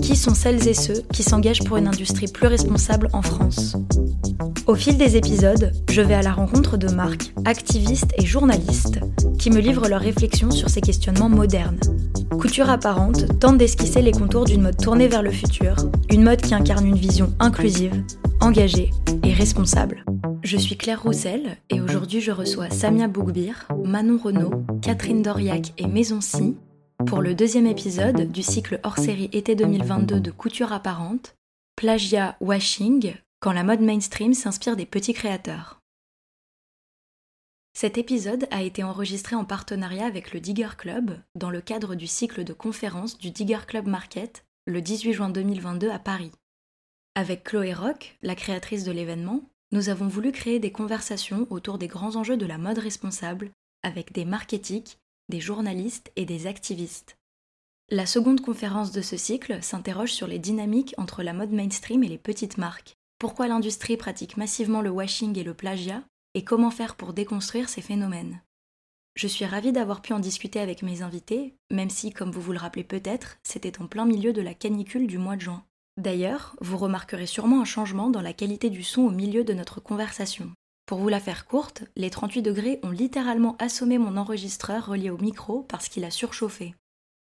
Qui sont celles et ceux qui s'engagent pour une industrie plus responsable en France Au fil des épisodes, je vais à la rencontre de marques, activistes et journalistes qui me livrent leurs réflexions sur ces questionnements modernes. Couture apparente tente d'esquisser les contours d'une mode tournée vers le futur, une mode qui incarne une vision inclusive, engagée et responsable. Je suis Claire Roussel et aujourd'hui je reçois Samia Bougbir, Manon Renaud, Catherine Doriac et Maison pour le deuxième épisode du cycle hors-série été 2022 de Couture apparente, Plagia Washing, quand la mode mainstream s'inspire des petits créateurs. Cet épisode a été enregistré en partenariat avec le Digger Club dans le cadre du cycle de conférences du Digger Club Market le 18 juin 2022 à Paris. Avec Chloé Rock, la créatrice de l'événement, nous avons voulu créer des conversations autour des grands enjeux de la mode responsable avec des marketiques, des journalistes et des activistes. La seconde conférence de ce cycle s'interroge sur les dynamiques entre la mode mainstream et les petites marques. Pourquoi l'industrie pratique massivement le washing et le plagiat et comment faire pour déconstruire ces phénomènes? Je suis ravie d'avoir pu en discuter avec mes invités, même si, comme vous vous le rappelez peut-être, c'était en plein milieu de la canicule du mois de juin. D'ailleurs, vous remarquerez sûrement un changement dans la qualité du son au milieu de notre conversation. Pour vous la faire courte, les 38 degrés ont littéralement assommé mon enregistreur relié au micro parce qu'il a surchauffé.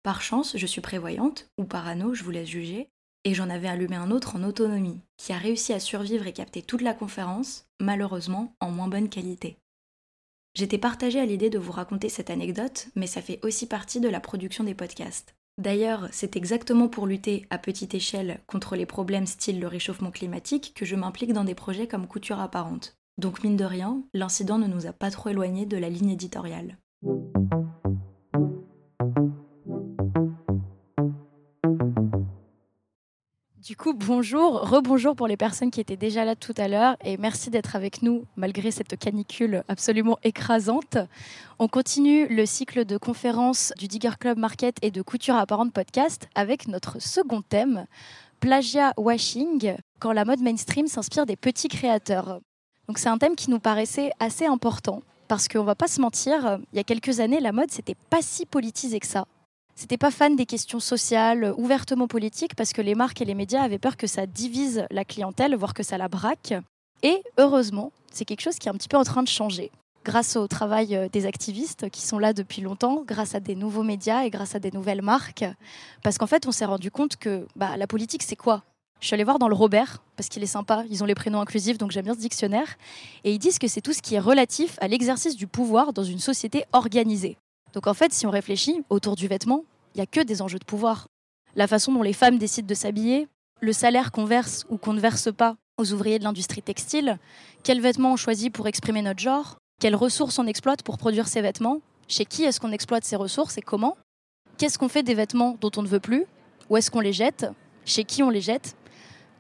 Par chance, je suis prévoyante, ou parano, je vous laisse juger, et j'en avais allumé un autre en autonomie, qui a réussi à survivre et capter toute la conférence, malheureusement en moins bonne qualité. J'étais partagée à l'idée de vous raconter cette anecdote, mais ça fait aussi partie de la production des podcasts. D'ailleurs, c'est exactement pour lutter à petite échelle contre les problèmes style le réchauffement climatique que je m'implique dans des projets comme Couture apparente. Donc mine de rien, l'incident ne nous a pas trop éloignés de la ligne éditoriale. Du coup, bonjour, rebonjour pour les personnes qui étaient déjà là tout à l'heure et merci d'être avec nous malgré cette canicule absolument écrasante. On continue le cycle de conférences du Digger Club Market et de Couture Apparente Podcast avec notre second thème, plagiat washing, quand la mode mainstream s'inspire des petits créateurs. Donc c'est un thème qui nous paraissait assez important parce qu'on va pas se mentir, il y a quelques années, la mode c'était pas si politisé que ça. C'était pas fan des questions sociales, ouvertement politiques, parce que les marques et les médias avaient peur que ça divise la clientèle, voire que ça la braque. Et heureusement, c'est quelque chose qui est un petit peu en train de changer. Grâce au travail euh, des activistes qui sont là depuis longtemps, grâce à des nouveaux médias et grâce à des nouvelles marques. Parce qu'en fait, on s'est rendu compte que bah, la politique, c'est quoi? Je suis allée voir dans le Robert, parce qu'il est sympa, ils ont les prénoms inclusifs, donc j'aime bien ce dictionnaire. Et ils disent que c'est tout ce qui est relatif à l'exercice du pouvoir dans une société organisée. Donc en fait, si on réfléchit autour du vêtement, il n'y a que des enjeux de pouvoir. La façon dont les femmes décident de s'habiller, le salaire qu'on verse ou qu'on ne verse pas aux ouvriers de l'industrie textile, quels vêtements on choisit pour exprimer notre genre, quelles ressources on exploite pour produire ces vêtements, chez qui est-ce qu'on exploite ces ressources et comment, qu'est-ce qu'on fait des vêtements dont on ne veut plus, où est-ce qu'on les jette, chez qui on les jette.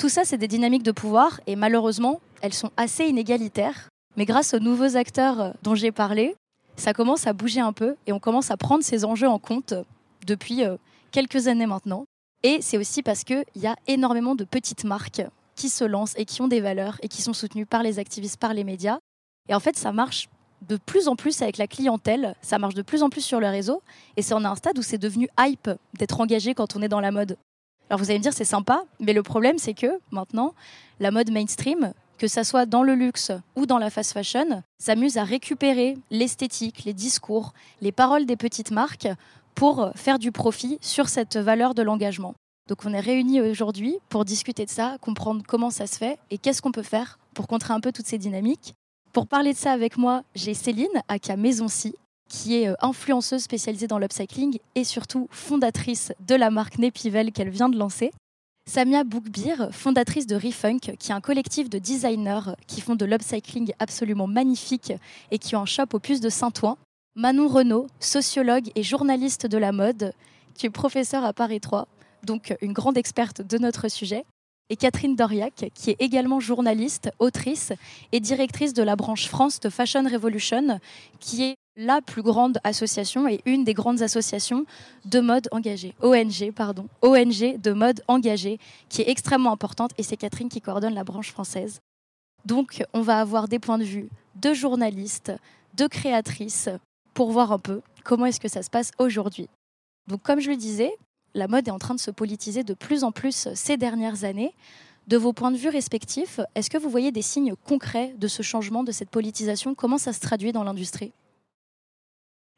Tout ça, c'est des dynamiques de pouvoir et malheureusement, elles sont assez inégalitaires. Mais grâce aux nouveaux acteurs dont j'ai parlé, ça commence à bouger un peu et on commence à prendre ces enjeux en compte depuis euh, quelques années maintenant. Et c'est aussi parce qu'il y a énormément de petites marques qui se lancent et qui ont des valeurs et qui sont soutenues par les activistes, par les médias. Et en fait, ça marche de plus en plus avec la clientèle, ça marche de plus en plus sur le réseau, et c'est en un stade où c'est devenu hype d'être engagé quand on est dans la mode. Alors vous allez me dire, c'est sympa, mais le problème, c'est que maintenant, la mode mainstream, que ça soit dans le luxe ou dans la fast fashion, s'amuse à récupérer l'esthétique, les discours, les paroles des petites marques pour faire du profit sur cette valeur de l'engagement. Donc on est réunis aujourd'hui pour discuter de ça, comprendre comment ça se fait et qu'est-ce qu'on peut faire pour contrer un peu toutes ces dynamiques. Pour parler de ça avec moi, j'ai Céline, aka Maison Si, qui est euh, influenceuse spécialisée dans l'upcycling et surtout fondatrice de la marque Nepivel qu'elle vient de lancer. Samia Boukbir, fondatrice de Refunk, qui est un collectif de designers qui font de l'upcycling absolument magnifique et qui un shop au puce de Saint-Ouen. Manon Renaud, sociologue et journaliste de la mode, qui est professeure à Paris 3, donc une grande experte de notre sujet. et Catherine Doriac, qui est également journaliste, autrice et directrice de la branche France de Fashion Revolution, qui est la plus grande association et une des grandes associations de mode engagée, ONG, pardon, ONG de mode engagée, qui est extrêmement importante et c'est Catherine qui coordonne la branche française. Donc, on va avoir des points de vue de journalistes, de créatrices, pour voir un peu comment est-ce que ça se passe aujourd'hui. Donc, comme je le disais, la mode est en train de se politiser de plus en plus ces dernières années. De vos points de vue respectifs, est-ce que vous voyez des signes concrets de ce changement, de cette politisation? Comment ça se traduit dans l'industrie?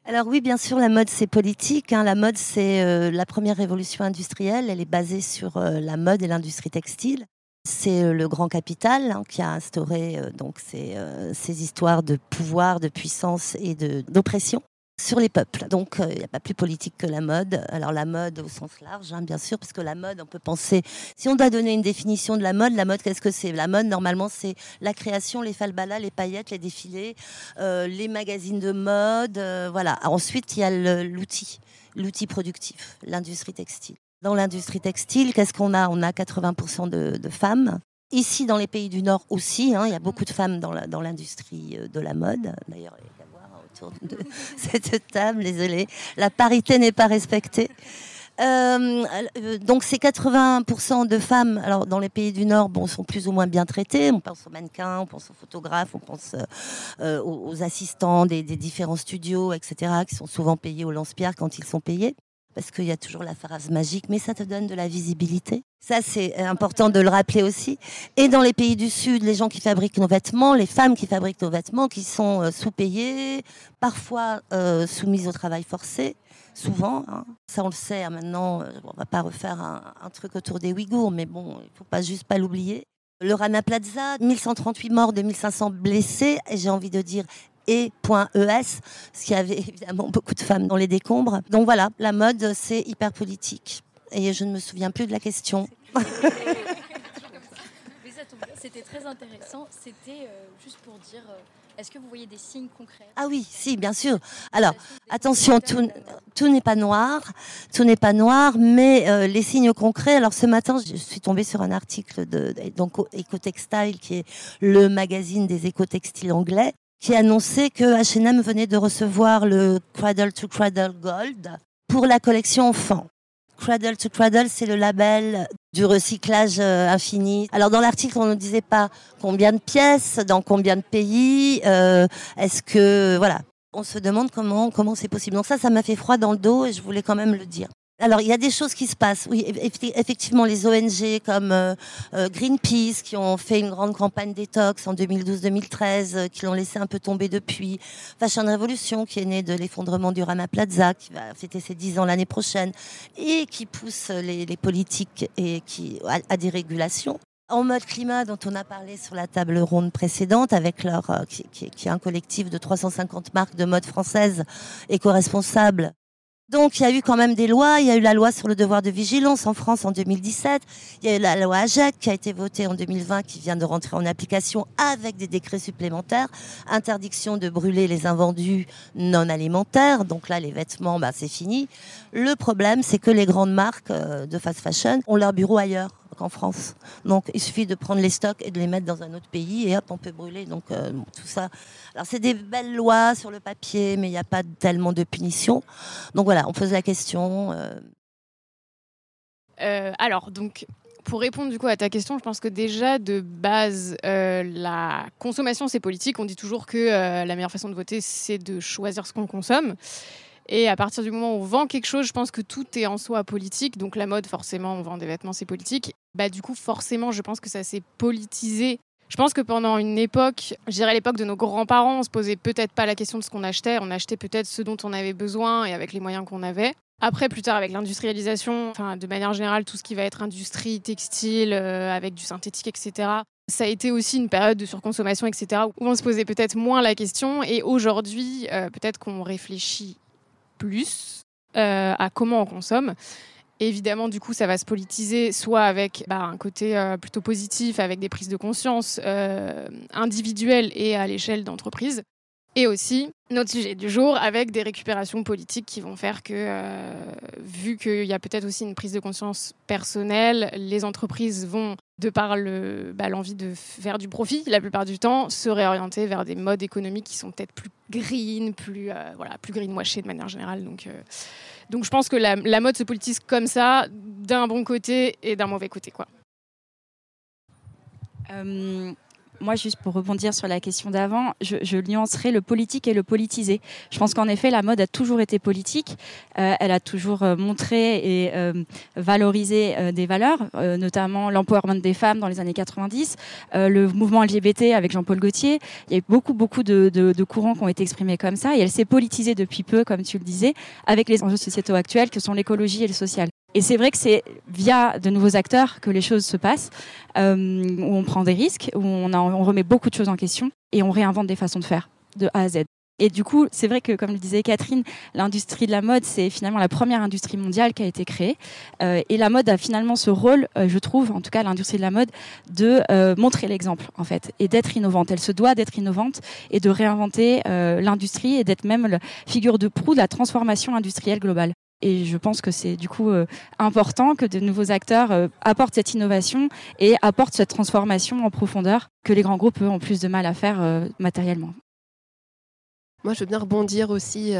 Alors oui, bien sûr, la mode c'est politique. Hein. La mode c'est euh, la première révolution industrielle. Elle est basée sur euh, la mode et l'industrie textile. C'est euh, le grand capital hein, qui a instauré donc ces, ces, histoires de pouvoir, de puissance et d'oppression sur les peuples. Donc, euh, il n'y a pas plus politique que la mode. Alors, la mode au sens large, hein, bien sûr, parce que la mode, on peut penser. Si on doit donner une définition de la mode, la mode, qu'est-ce que c'est? La mode, normalement, c'est la création, les falbalas, les paillettes, les défilés, euh, les magazines de mode. Euh, voilà. Ensuite, il y a l'outil, l'outil productif, l'industrie textile. Dans l'industrie textile, qu'est-ce qu'on a? On a 80% de, femmes. Ici, dans les pays du Nord aussi, hein, il y a beaucoup de femmes dans l'industrie de la mode. D'ailleurs, de cette table, désolé. La parité n'est pas respectée. Euh, donc ces 80% de femmes, alors dans les pays du Nord, bon, sont plus ou moins bien traitées. On pense aux mannequins, on pense aux photographes, on pense euh, euh, aux, assistants des, différents studios, etc., qui sont souvent payés au lance-pierre quand ils sont payés parce qu'il y a toujours la phrase magique, mais ça te donne de la visibilité. Ça, c'est important de le rappeler aussi. Et dans les pays du Sud, les gens qui fabriquent nos vêtements, les femmes qui fabriquent nos vêtements, qui sont euh, sous-payées, parfois euh, soumises au travail forcé, souvent. Hein. Ça, on le sait hein, maintenant. Euh, on va pas refaire un, un, truc autour des Ouïghours, mais bon, il faut pas juste pas l'oublier. Le Rana Plaza, 1138 morts, 2500 blessés, et j'ai envie de dire et .es, ce qui avait évidemment beaucoup de femmes dans les décombres. Donc voilà, la mode, c'est hyper politique. Et je ne me souviens plus de la question. C'était très intéressant. C'était euh, juste pour dire, euh, est-ce que vous voyez des signes concrets? Ah oui, si, bien sûr. Alors, attention, tout, tout n'est pas noir, tout n'est pas noir, mais euh, les signes concrets. Alors, ce matin, je suis tombée sur un article de donc Ecotextile, qui est le magazine des écotextiles anglais, qui annonçait que H&M venait de recevoir le Cradle to Cradle Gold pour la collection enfant. Cradle to Cradle, c'est le label du recyclage euh, infini. Alors dans l'article, on ne disait pas combien de pièces, dans combien de pays. Euh, Est-ce que voilà, on se demande comment comment c'est possible. Donc ça, ça m'a fait froid dans le dos et je voulais quand même le dire. Alors, il y a des choses qui se passent. Oui, effectivement, les ONG comme euh, euh, Greenpeace, qui ont fait une grande campagne détox en 2012-2013, euh, qui l'ont laissé un peu tomber depuis. Fashion Revolution, qui est née de l'effondrement du Rana Plaza, qui va fêter ses 10 ans l'année prochaine, et qui pousse les, politiques et qui, à, des régulations. En mode climat, dont on a parlé sur la table ronde précédente, avec leur, qui, qui, est un collectif de 350 marques de mode françaises éco-responsables, donc il y a eu quand même des lois. Il y a eu la loi sur le devoir de vigilance en France en 2017. Il y a eu la loi AGEC qui a été votée en 2020, qui vient de rentrer en application avec des décrets supplémentaires. Interdiction de brûler les invendus non alimentaires. Donc là, les vêtements, bah, c'est fini. Le problème, c'est que les grandes marques euh, de fast fashion ont leur bureau ailleurs qu'en France. Donc il suffit de prendre les stocks et de les mettre dans un autre pays et hop, on peut brûler. Donc euh, tout ça. Alors c'est des belles lois sur le papier, mais il n'y a pas tellement de punitions. Donc voilà, on pose la question. Euh. Euh, alors donc. Pour répondre du coup à ta question, je pense que déjà de base, la consommation c'est politique. On dit toujours que la meilleure façon de voter c'est de choisir ce qu'on consomme. Et à partir du moment où on vend quelque chose, je pense que tout est en soi politique. Donc la mode, forcément, on vend des vêtements, c'est politique. Bah du coup, forcément, je pense que ça s'est politisé. Je pense que pendant une époque, je dirais l'époque de nos grands-parents, on se posait peut-être pas la question de ce qu'on achetait. On achetait peut-être ce dont on avait besoin et avec les moyens qu'on avait. Après, plus tard, avec l'industrialisation, enfin, de manière générale, tout ce qui va être industrie, textile, euh, avec du synthétique, etc. Ça a été aussi une période de surconsommation, etc., où on se posait peut-être moins la question. Et aujourd'hui, euh, peut-être qu'on réfléchit plus euh, à comment on consomme. Évidemment, du coup, ça va se politiser, soit avec bah, un côté euh, plutôt positif, avec des prises de conscience euh, individuelles et à l'échelle d'entreprise. Et aussi, notre sujet du jour, avec des récupérations politiques qui vont faire que, vu qu'il y a peut-être aussi une prise de conscience personnelle, les entreprises vont de par bah, l'envie de faire du profit la plupart du temps, se réorienter vers des modes économiques qui sont peut-être plus green, plus, euh, voilà, plus greenwashés de manière générale. Donc, euh, je pense que la, la, mode se politise comme ça, d'un bon côté et d'un mauvais côté. Quoi. Euh, moi, juste pour rebondir sur la question d'avant, je, je, nuancerai le politique et le politisé. Je pense qu'en effet, la mode a toujours été politique. Euh, elle a toujours euh, montré et euh, valorisé euh, des valeurs, euh, notamment l'empowerment des femmes dans les années 90, le mouvement LGBT avec Jean-Paul Gaultier. Il y a eu beaucoup, beaucoup de, de, de, courants qui ont été exprimés comme ça. Et elle s'est politisée depuis peu, comme tu le disais, avec les enjeux sociétaux actuels que sont l'écologie et le social. Et c'est vrai que c'est via de nouveaux acteurs que les choses se passent, euh, où on prend des risques, où on, remet beaucoup de choses en question et on réinvente des façons de faire de A à Z. Et du coup, c'est vrai que, comme le disait Catherine, l'industrie de la mode, c'est finalement la première industrie mondiale qui a été créée. Euh, et la mode a finalement ce rôle, euh, je trouve, en tout cas l'industrie de la mode, de montrer l'exemple, en fait, et d'être innovante. Elle se doit d'être innovante et de réinventer l'industrie et d'être même la figure de proue de la transformation industrielle globale. Et je pense que c'est du coup euh, important que de nouveaux acteurs euh, apportent cette innovation et apportent cette transformation en profondeur que les grands groupes ont plus de mal à faire euh, matériellement. Moi, je veux bien rebondir aussi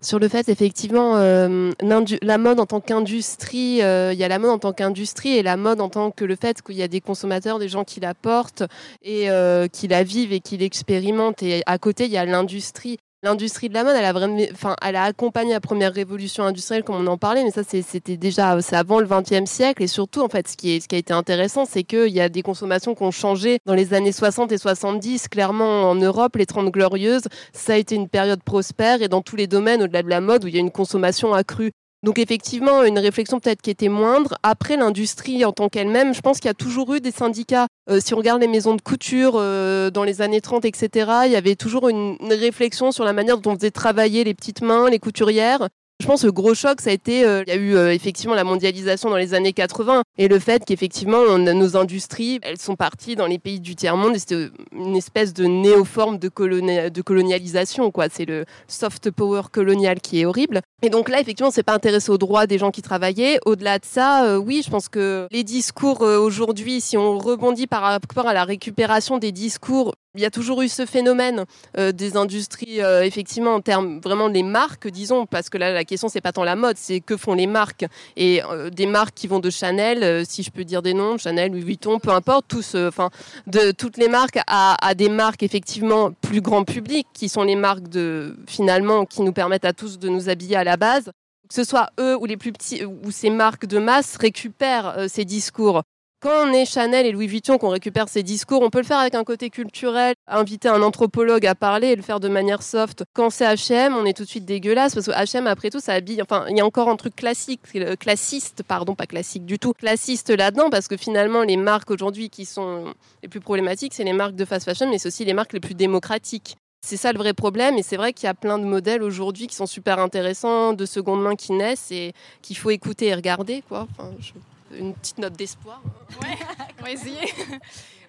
sur le fait, effectivement, la mode en tant qu'industrie, il y a la mode en tant qu'industrie et la mode en tant que le fait qu'il y a des consommateurs, des gens qui la portent et qui la vivent et qui l'expérimentent. Et à côté, il y a l'industrie l'industrie de la mode, elle a vraiment, enfin, elle a accompagné la première révolution industrielle, comme on en parlait, mais ça, c'était déjà, c'est avant le XXe siècle. Et surtout, en fait, ce qui, est, ce qui a été intéressant, c'est qu'il y a des consommations qui ont changé dans les années 60 et 70. Clairement, en Europe, les 30 glorieuses, ça a été une période prospère et dans tous les domaines, au-delà de la mode, où il y a une consommation accrue. Donc effectivement, une réflexion peut-être qui était moindre. Après, l'industrie en tant qu'elle-même, je pense qu'il y a toujours eu des syndicats. Euh, si on regarde les maisons de couture euh, dans les années 30, etc., il y avait toujours une, une, réflexion sur la manière dont on faisait travailler les petites mains, les couturières. Je pense que le gros choc, ça a été, euh, il y a eu euh, effectivement la mondialisation dans les années 80 et le fait qu'effectivement nos industries, elles sont parties dans les pays du tiers-monde. C'était une espèce de néoforme de, coloni de colonialisation, quoi. C'est le soft power colonial qui est horrible. Et donc là, effectivement, c'est pas intéressé aux droits des gens qui travaillaient. Au-delà de ça, euh, oui, je pense que les discours euh, aujourd'hui, si on rebondit par rapport à la récupération des discours, il y a toujours eu ce phénomène euh, des industries, euh, effectivement, en termes vraiment des marques, disons, parce que là, la question, c'est pas tant la mode, c'est que font les marques. Et euh, des marques qui vont de Chanel, euh, si je peux dire des noms, Chanel, Louis Vuitton, peu importe, tous, enfin, de toutes les marques à, à, des marques, effectivement, plus grand public, qui sont les marques de, finalement, qui nous permettent à tous de nous habiller à la base. Que ce soit eux ou les plus petits, ou ces marques de masse récupèrent ces discours quand on est Chanel et Louis Vuitton, qu'on récupère ces discours, on peut le faire avec un côté culturel, inviter un anthropologue à parler et le faire de manière soft. Quand c'est H&M, on est tout de suite dégueulasse parce que H&M, après tout, ça habille. Enfin, il y a encore un truc classique, classiste, pardon, pas classique du tout, classiste là-dedans parce que finalement, les marques aujourd'hui qui sont les plus problématiques, c'est les marques de fast fashion, mais c'est aussi les marques les plus démocratiques. C'est ça le vrai problème et c'est vrai qu'il y a plein de modèles aujourd'hui qui sont super intéressants, de seconde main qui naissent et qu'il faut écouter et regarder. Quoi. Enfin, je une petite note d'espoir. Ouais, on va essayer.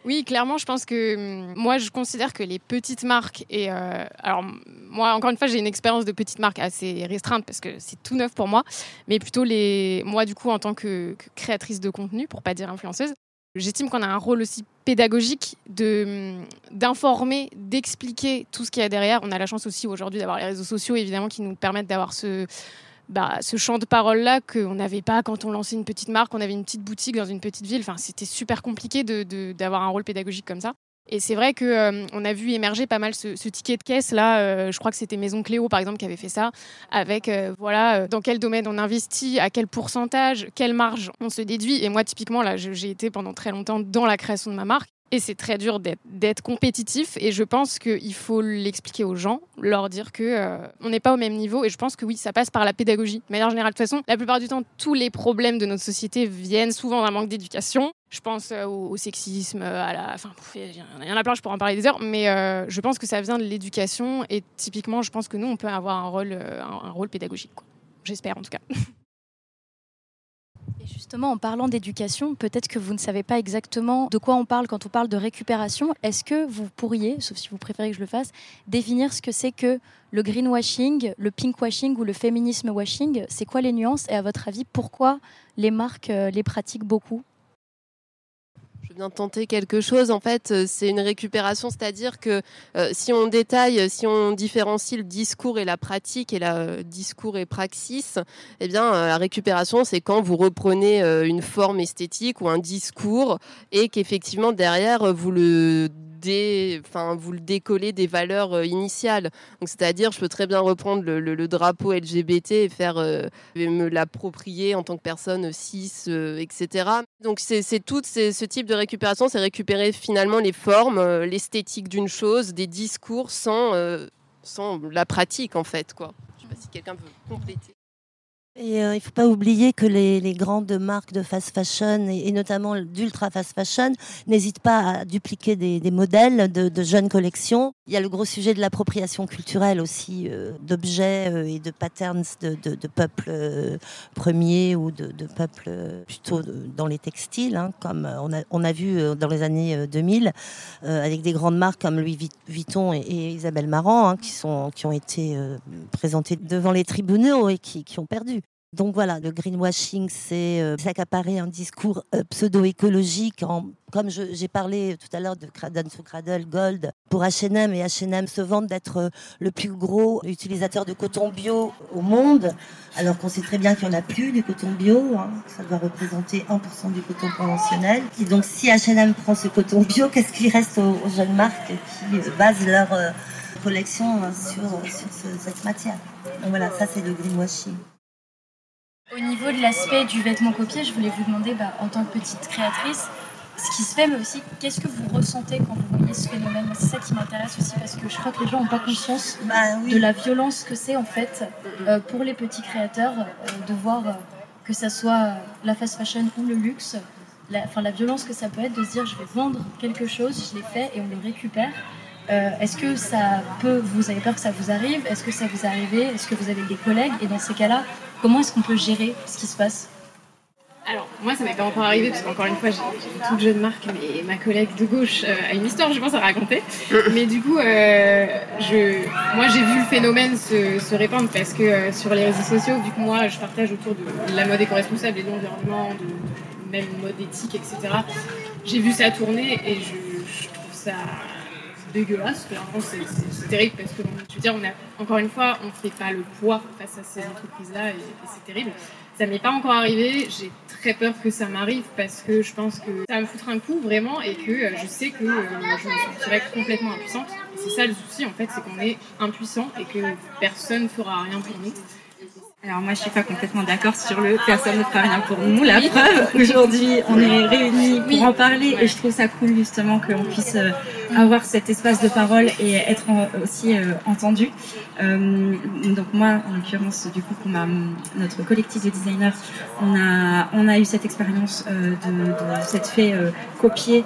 Oui, clairement, je pense que hum, moi, je considère que les petites marques et euh, alors moi, encore une fois, j'ai une expérience de petite marque assez restreinte parce que c'est tout neuf pour moi, mais plutôt les moi du coup en tant que, que créatrice de contenu, pour pas dire influenceuse, j'estime qu'on a un rôle aussi pédagogique de hum, d'informer, d'expliquer tout ce qu'il y a derrière. On a la chance aussi aujourd'hui d'avoir les réseaux sociaux évidemment qui nous permettent d'avoir ce bah, ce champ de parole-là qu'on n'avait pas quand on lançait une petite marque, on avait une petite boutique dans une petite ville. Enfin, c'était super compliqué d'avoir de, de, un rôle pédagogique comme ça. Et c'est vrai qu'on euh, a vu émerger pas mal ce, ticket de caisse là. Euh, je crois que c'était Maison Cléo par exemple qui avait fait ça, avec euh, voilà dans quel domaine on investit, à quel pourcentage, quelle marge on se déduit. Et moi typiquement là, j'ai été pendant très longtemps dans la création de ma marque. Et c'est très dur d'être compétitif. Et je pense qu'il faut l'expliquer aux gens, leur dire que euh, on n'est pas au même niveau. Et je pense que oui, ça passe par la pédagogie. De manière générale, de toute façon, la plupart du temps, tous les problèmes de notre société viennent souvent d'un manque d'éducation. Je pense euh, au, sexisme, à la. Enfin, il y en a plein, je pourrais en parler des heures, mais euh, je pense que ça vient de l'éducation. Et typiquement, je pense que nous, on peut avoir un rôle pédagogique. J'espère en tout cas. Justement, en parlant d'éducation, peut-être que vous ne savez pas exactement de quoi on parle quand on parle de récupération. Est-ce que vous pourriez, sauf si vous préférez que je le fasse, définir ce que c'est que le greenwashing, le pinkwashing ou le féminisme washing? C'est quoi les nuances? Et à votre avis, pourquoi les marques les pratiquent beaucoup? Veux bien tenter quelque chose. En fait, euh, c'est une récupération, c'est-à-dire que euh, si on détaille, si on différencie le discours et la pratique et la euh, discours et praxis, eh bien, la récupération, c'est quand vous reprenez une forme esthétique ou un discours et qu'effectivement derrière vous le enfin, vous le décollez des valeurs euh, initiales. C'est-à-dire, je peux très bien reprendre le, drapeau LGBT et faire euh, me l'approprier en tant que personne cis, euh, etc. Donc, c'est tout ce type de récupération, c'est récupérer finalement les formes, l'esthétique d'une chose, des discours sans, sans la pratique en fait. Quoi. Je sais pas si quelqu'un peut compléter. Et euh, il ne faut pas oublier que les, les, grandes marques de fast fashion et, notamment d'ultra fast fashion n'hésitent pas à dupliquer des, des modèles de, de, jeunes collections. Il y a le gros sujet de l'appropriation culturelle aussi euh, d'objets euh, et de patterns de, de, de peuples premiers ou de, peuples plutôt dans les textiles, hein, comme on a, on a, vu dans les années 2000 avec des grandes marques comme Louis Vuitton et, et Isabelle Marant hein, qui, sont, qui ont été présentées devant les tribunaux et qui, qui ont perdu. Donc voilà, le greenwashing, c'est euh, s'accaparer un discours euh, pseudo-écologique. comme j'ai parlé tout à l'heure de Cradle to Cradle Gold pour H&M et H&M se vendent d'être euh, le plus gros utilisateur de coton bio au monde, alors qu'on sait très bien qu'il n'y en a plus du coton bio. Hein. ça doit représenter 1% du coton conventionnel. Et donc si H&M prend ce coton bio, qu'est-ce qui reste aux, jeunes marques qui basent leur collection sur, sur cette matière? Donc voilà, ça c'est le greenwashing. Au niveau de l'aspect du vêtement copié, je voulais vous demander, bah, en tant que petite créatrice, ce qui se fait, mais aussi qu'est-ce que vous ressentez quand vous voyez ce phénomène? C'est ça qui m'intéresse aussi parce que je crois que les gens n'ont pas conscience bah de la violence que c'est en fait euh, pour les petits créateurs euh, de voir euh, que ça soit la fast fashion ou le luxe, la, la violence que ça peut être de se dire je vais vendre quelque chose, je l'ai fait et on le récupère. Est-ce que ça peut, vous avez peur que ça vous arrive? Est-ce que ça vous est arrivé? Est-ce que vous avez des collègues? Et dans ces cas-là, Comment est-ce qu'on peut gérer ce qui se passe alors, moi, ça m'est pas encore arrivé, parce qu'encore une fois, j'ai une toute jeune marque, mais ma collègue de gauche euh, a une histoire, je pense, à raconter. Mais du coup, euh, je, moi, j'ai vu le phénomène se, répandre, parce que euh, sur les réseaux sociaux, vu que moi, je partage autour de la mode éco-responsable et de l'environnement, de, même mode éthique, etc., j'ai vu ça tourner, et je, trouve ça dégueulasse. C'est terrible parce que, je veux dire, on a, encore une fois, on ne fait pas le poids face à ces entreprises-là et, c'est terrible. Ça m'est pas encore arrivé. J'ai très peur que ça m'arrive parce que je pense que ça va me foutre un coup vraiment et que euh, je sais que euh, je me sentirais complètement impuissante. C'est ça le souci en fait, c'est qu'on est impuissant et que personne ne fera rien pour nous. Alors moi je suis pas complètement d'accord sur le personne ne fera rien pour nous. La preuve, aujourd'hui on est réunis pour en parler et je trouve ça cool justement qu'on puisse euh, avoir cet espace de parole et être aussi euh, entendu. Euh, donc moi en l'occurrence du coup notre collectif de designers, on a on a eu cette expérience de, de cette fait copier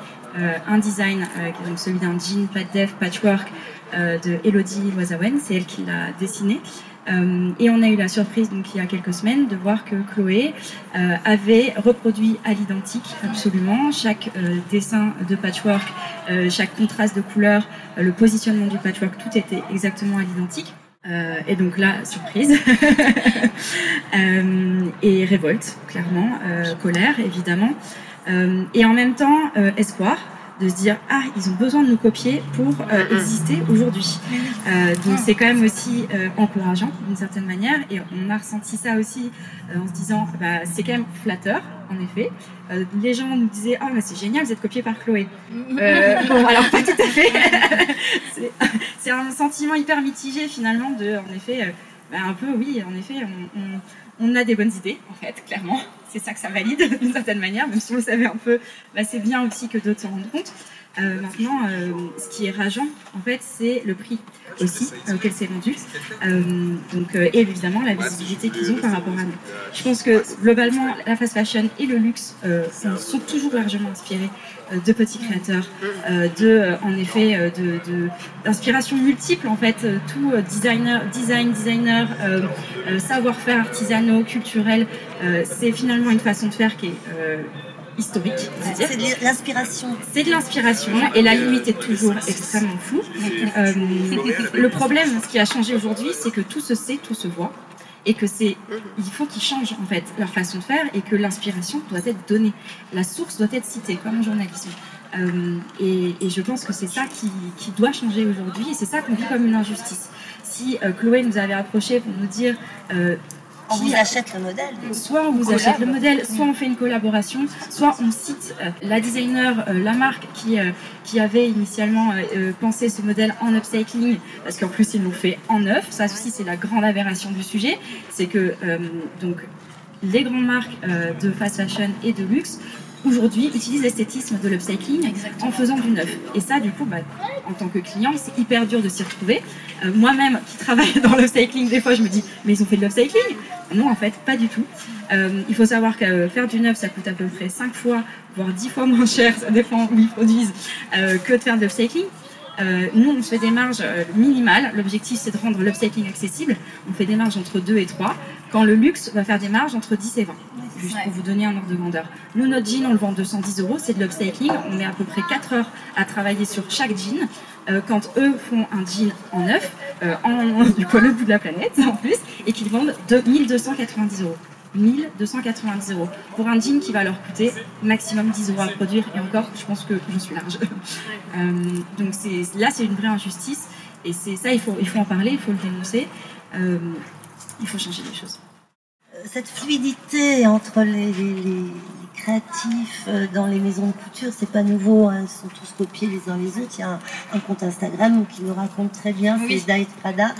un design, donc celui d'un jean, pas de def, patchwork de Elodie Loisawen, c'est elle qui l'a dessiné. Euh, et on a eu la surprise, donc il y a quelques semaines, de voir que Chloé euh, avait reproduit à l'identique absolument chaque euh, dessin de patchwork, chaque contraste de couleur, le positionnement du patchwork, tout était exactement à l'identique. et donc là, surprise. et révolte, clairement, colère, évidemment. et en même temps, espoir, de se dire ah ils ont besoin de nous copier pour euh, exister aujourd'hui. Euh, donc c'est quand même aussi euh, encourageant d'une certaine manière et on a ressenti ça aussi en se disant bah, c'est quand même flatteur en effet. les gens nous disaient ah oh, c'est génial vous êtes copié par Chloé. bon alors pas tout à fait. c'est un sentiment hyper mitigé finalement de en effet bah, un peu oui en effet on, on on a des bonnes idées, en fait, clairement. C'est ça que ça valide, d'une certaine manière, même si on le savait un peu, bah, c'est bien aussi que d'autres s'en rendent compte. Euh, maintenant, euh, ce qui est rageant, en fait, c'est le prix aussi euh, auquel c'est vendu. donc, et évidemment, la visibilité qu'ils ont par rapport à nous. Je pense que globalement, la fast fashion et le luxe sont toujours largement inspirés de petits créateurs, de, en effet, de, d'inspiration multiple, en fait, tout designer, design, designer, savoir-faire artisanaux, culturel, c'est finalement une façon de faire qui est historique. C'est de l'inspiration. C'est de l'inspiration et la limite est toujours extrêmement floue. Euh, le problème, ce qui a changé aujourd'hui, c'est que tout se sait, tout se voit et que c'est, il faut qu'ils changent en fait leur façon de faire et que l'inspiration doit être donnée, la source doit être citée comme en journalisme. Euh, et, et, je pense que c'est ça qui, qui, doit changer aujourd'hui et c'est ça qu'on vit comme une injustice. Si euh, Chloé nous avait approché pour nous dire euh, on vous achète le modèle. Soit on vous achète le modèle, soit on fait une collaboration, soit on cite euh, la designer, euh, la marque qui, euh, qui avait initialement pensé ce modèle en upcycling, parce qu'en plus ils l'ont fait en neuf. Ça aussi c'est la grande aberration du sujet, c'est que donc les grandes marques de fast fashion et de luxe aujourd'hui utilisent l'esthétisme de l'upcycling en faisant du neuf. Et ça, du coup, bah, en tant que client, c'est hyper dur de s'y retrouver. Moi-même, qui travaille dans l'upcycling, des fois, je me dis, mais ils ont fait de l'upcycling? Non, en fait, pas du tout. Euh, il faut savoir que faire du neuf, ça coûte à peu près 5 fois, voire 10 fois moins cher, ça dépend où ils produisent, euh, que de faire de l'upcycling. Euh, nous, on se fait des marges minimales. L'objectif, c'est de rendre l'upcycling accessible. On fait des marges entre 2 et 3, quand le luxe va faire des marges entre 10 et 20. Juste pour vous donner un ordre de grandeur. Nous, notre jean, on le vend 210 euros, c'est de l'upcycling. On met à peu près 4 heures à travailler sur chaque jean. Euh, quand eux font un jean en neuf, euh, en, du coup, le bout de la planète en plus, et qu'ils vendent de 1290 euros. 1290 euros pour un jean qui va leur coûter maximum 10 euros à produire et encore je pense que je suis large euh, donc là c'est une vraie injustice et c'est ça il faut, il faut en parler il faut le dénoncer il faut changer les choses cette fluidité entre les, créatifs euh, dans les maisons de couture, c'est pas nouveau. Hein, ils sont tous copiés les uns les autres. Il y a un, compte Instagram qui le raconte très bien, c'est Diet Prada.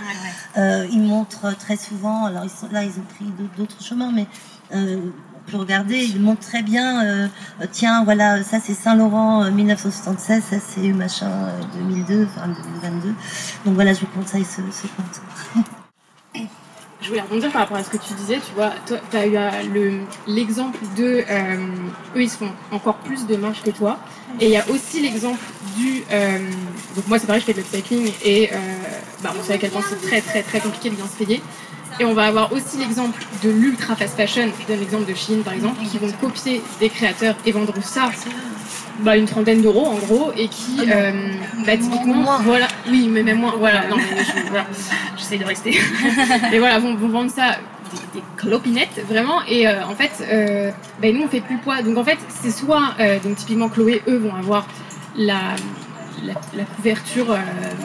Euh, ils montrent très souvent. Alors ils sont, là, ils ont pris d'autres chemins, mais euh, on peut regarder. Ils montrent très bien. Euh, tiens, voilà, ça c'est Saint Laurent 1976, ça c'est machin 2002, enfin 2022. Donc voilà, je vous conseille ce, ce compte. je voulais rebondir par rapport à ce que tu disais. Tu vois, tu as eu euh, l'exemple de. Euh, eux, ils se font encore plus de marge que toi. Et il y a aussi l'exemple du. Euh, donc, moi, c'est pareil, je fais de l'upcycling et bah, on sait à quel c'est très, très, très compliqué de bien se payer. Et on va avoir aussi l'exemple de l'ultra fast fashion, je donne l'exemple de Chine par exemple, qui vont copier des créateurs et vendre ça bah, une trentaine d'euros en gros et qui euh, bah, typiquement voilà. Oui mais même moins voilà. Non mais je, voilà, j'essaie de rester. Mais voilà vont, vont vendre ça des, clopinettes vraiment. Et euh, en fait euh, bah, nous on fait plus poids. Donc en fait c'est soit donc typiquement Chloé eux vont avoir la la, couverture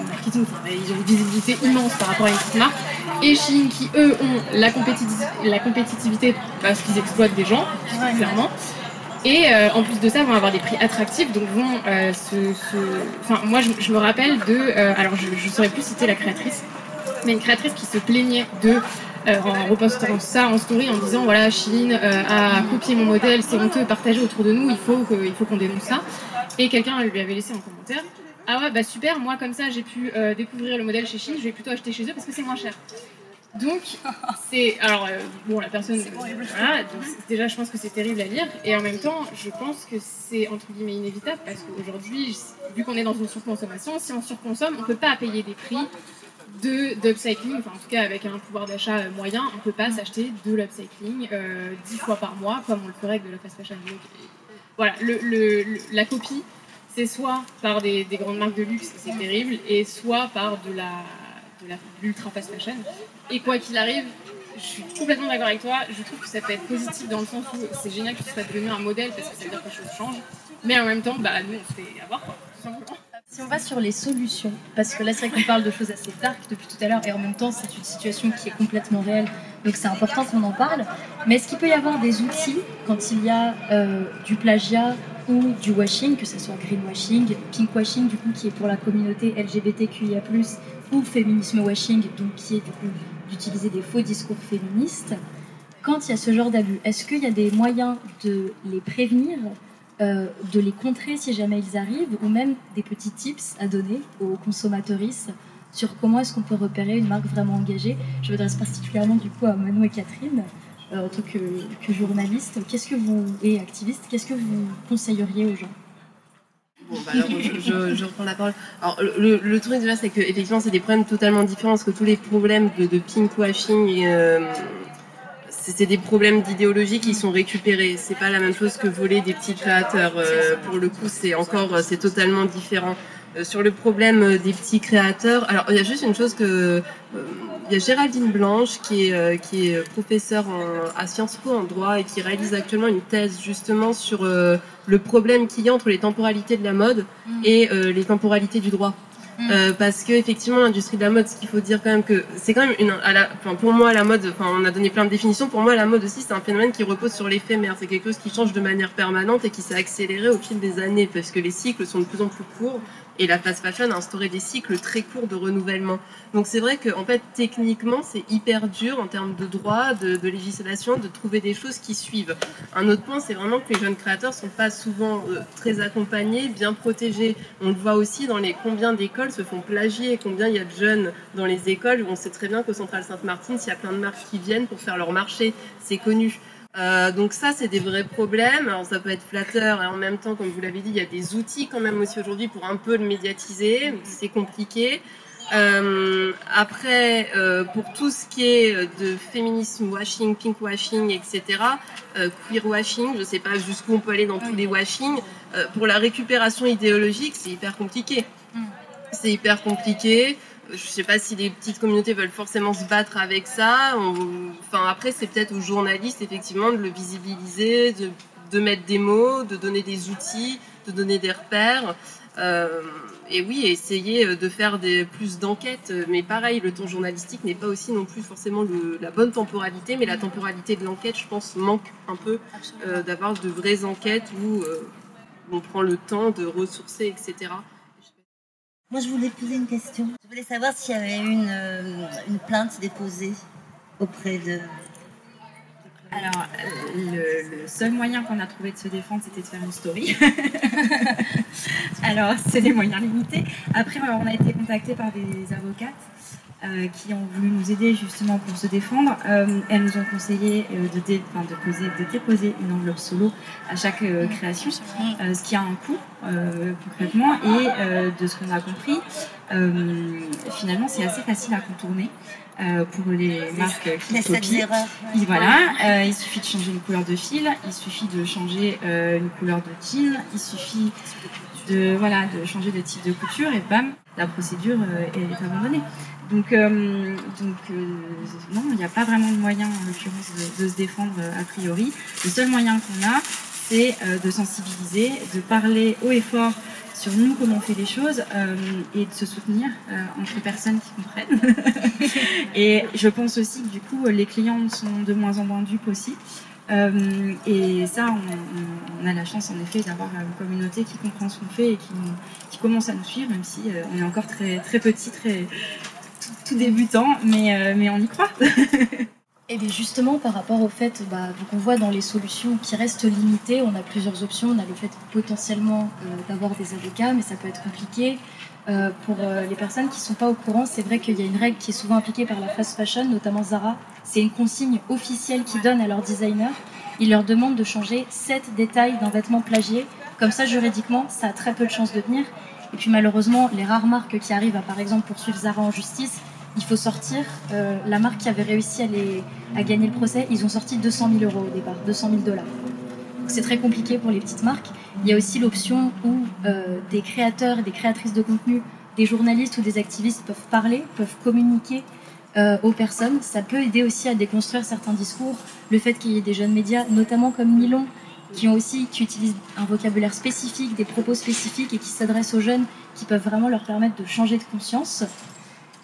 marketing, ils ont une visibilité immense par rapport à une petite marque. Et Shein qui eux ont la, la compétitivité parce qu'ils exploitent des gens, clairement. Et euh, en plus de ça, vont avoir des prix attractifs, donc vont euh, se, Enfin, moi, je, me rappelle de... Euh, alors, je ne saurais plus citer la créatrice, mais une créatrice qui se plaignait de... en repostant ça en story en disant voilà Chine a copié mon modèle c'est honteux partagé autour de nous il faut il faut qu'on dénonce ça. Et quelqu'un lui avait laissé en commentaire. Ah ouais bah super moi comme ça j'ai pu découvrir le modèle chez Chine je vais plutôt acheter chez eux parce que c'est moins cher donc, c'est. Alors, euh, bon, la personne. Voilà, donc déjà, je pense que c'est terrible à lire. Et en même temps, je pense que c'est entre guillemets inévitable parce qu'aujourd'hui, vu qu'on est dans une surconsommation, si on surconsomme, on ne peut pas payer des prix de d'upcycling, enfin en tout cas avec un pouvoir d'achat euh, moyen, on ne peut pas s'acheter de l'upcycling euh, dix fois par mois comme on le ferait avec de la fast fashion. voilà, le, la copie, c'est soit par des, des, grandes marques de luxe, c'est terrible, et soit par de la de l'ultra fast fashion. Et quoi qu'il arrive, je suis complètement d'accord avec toi. Je trouve que ça peut être positif dans le sens où c'est génial que tu sois devenu un modèle parce que ça veut dire que les choses changent. Mais en même temps, bah, nous, on se fait avoir, simplement. Si on va sur les solutions, parce que là c'est vrai qu'on parle de choses assez dark depuis tout à l'heure, et en même temps c'est une situation qui est complètement réelle, donc c'est important qu'on en parle. Mais est-ce qu'il peut y avoir des outils quand il y a euh, du plagiat ou du washing, que ce soit greenwashing, pinkwashing du coup qui est pour la communauté LGBTQIA+, ou féminisme washing, donc qui est du coup d'utiliser des faux discours féministes. Quand il y a ce genre d'abus, est-ce qu'il y a des moyens de les prévenir, euh, de les contrer si jamais ils arrivent, ou même des petits tips à donner aux consommateurs sur comment est-ce qu'on peut repérer une marque vraiment engagée? Je m'adresse particulièrement du coup à Manon et Catherine. Euh, en tant que, que journaliste, qu'est-ce que vous et activiste, qu'est-ce que vous conseilleriez aux gens? Bon, bah alors, je, je, reprends la parole. Alors, le, le truc déjà, c'est que effectivement, c'est des problèmes totalement différents, parce que tous les problèmes de, de pinkwashing, euh, c'est des problèmes d'idéologie qui sont récupérés. C'est pas la même chose que voler des petits créateurs. Euh, pour le coup, c'est encore, c'est totalement différent. Euh, sur le problème des petits créateurs, alors il y a juste une chose que il y a Géraldine Blanche qui est, euh, qui est professeure à Sciences Po en droit et qui réalise actuellement une thèse justement sur le problème qu'il y a entre les temporalités de la mode mm. et les temporalités du droit. Mm. Euh, parce que effectivement l'industrie de la mode, ce qu'il faut dire quand même que c'est quand même une, à la, enfin, pour moi la mode, enfin on a donné plein de définitions. Pour moi la mode aussi c'est un phénomène qui repose sur l'éphémère. C'est quelque chose qui change de manière permanente et qui s'est accéléré au fil des années parce que les cycles sont de plus en plus courts et la fast fashion a instauré des cycles très courts de renouvellement. Donc c'est vrai qu'en fait, techniquement, c'est hyper dur en termes de droit, de, législation, de trouver des choses qui suivent. Un autre point, c'est vraiment que les jeunes créateurs sont pas souvent euh, très accompagnés, bien protégés. On le voit aussi dans les combien d'écoles se font plagier, combien il y a de jeunes dans les écoles. On sait très bien qu'au Central Sainte-Martine, s'il y a plein de marques qui viennent pour faire leur marché, c'est connu. Euh, donc ça, c'est des vrais problèmes. Alors ça peut être flatteur et en même temps, comme vous l'avez dit, il y a des outils quand même aussi aujourd'hui pour un peu le médiatiser. C'est compliqué. Euh, après, euh, pour tout ce qui est de féminisme washing, pink washing, etc., queer washing, je ne sais pas jusqu'où on peut aller dans tous les washing, pour la récupération idéologique, c'est hyper compliqué. Mm. C'est hyper compliqué je sais pas si les petites communautés veulent forcément se battre avec ça. Enfin, après, c'est peut-être aux journalistes, effectivement, de le visibiliser, de, de, mettre des mots, de donner des outils, de donner des repères. Euh, et oui, essayer de faire des, plus d'enquêtes. Mais pareil, le temps journalistique n'est pas aussi non plus forcément le, la bonne temporalité, mais la temporalité de l'enquête, je pense, manque un peu euh, d'avoir de vraies enquêtes où euh, on prend le temps de ressourcer, etc. Moi, je voulais poser une question. Je voulais savoir s'il y avait une, euh, une plainte déposée auprès de. Alors, le, seul moyen qu'on a trouvé de se défendre, c'était de faire une story. Alors, c'est des moyens limités. Après, on a été contacté par des avocates euh, qui ont voulu nous aider justement pour se défendre. Euh, elles nous ont conseillé euh, de, de, poser, de, déposer une enveloppe solo à chaque création, ce qui a un coût concrètement. Et de ce qu'on a compris, finalement, c'est assez facile à contourner. pour les marques qui copient. Voilà, il suffit de changer une couleur de fil, il suffit de changer une couleur de jean, il suffit de voilà de changer de type de couture et bam, la procédure est abandonnée. Donc, euh, donc euh, non, il n'y a pas vraiment de moyen, en l'occurrence, de, se défendre euh, a priori. Le seul moyen qu'on a, c'est de sensibiliser, de parler haut et fort sur nous, comment on fait les choses, et de se soutenir entre personnes qui comprennent. et je pense aussi que du coup, les clients sont de moins en moins dupes aussi. et ça, on, a la chance en effet d'avoir une communauté qui comprend ce qu'on fait et qui, qui, commence à nous suivre, même si on est encore très, très petit, très, tout débutant, mais, euh, mais on y croit. Et bien justement, par rapport au fait bah, qu'on voit dans les solutions qui restent limitées, on a plusieurs options. On a le fait potentiellement euh, d'avoir des avocats, mais ça peut être compliqué. Euh, pour les personnes qui ne sont pas au courant, c'est vrai qu'il y a une règle qui est souvent appliquée par la fast fashion, notamment Zara. C'est une consigne officielle qu'ils donnent à leurs designers. Ils leur demandent de changer 7 détails d'un vêtement plagié. Comme ça, juridiquement, ça a très peu de chances de tenir. Et puis malheureusement, les rares marques qui arrivent à par exemple poursuivre Zara en justice, il faut sortir. Euh, la marque qui avait réussi à, gagner le procès, ils ont sorti 200 000 euros au départ, 200 000 dollars. C'est très compliqué pour les petites marques. Il y a aussi l'option où euh, des créateurs et des créatrices de contenu, des journalistes ou des activistes peuvent parler, peuvent communiquer euh, aux personnes. Ça peut aider aussi à déconstruire certains discours. Le fait qu'il y ait des jeunes médias, notamment comme Milon, qui ont aussi qui utilisent un vocabulaire spécifique, des propos spécifiques et qui s'adressent aux jeunes, qui peuvent vraiment leur permettre de changer de conscience.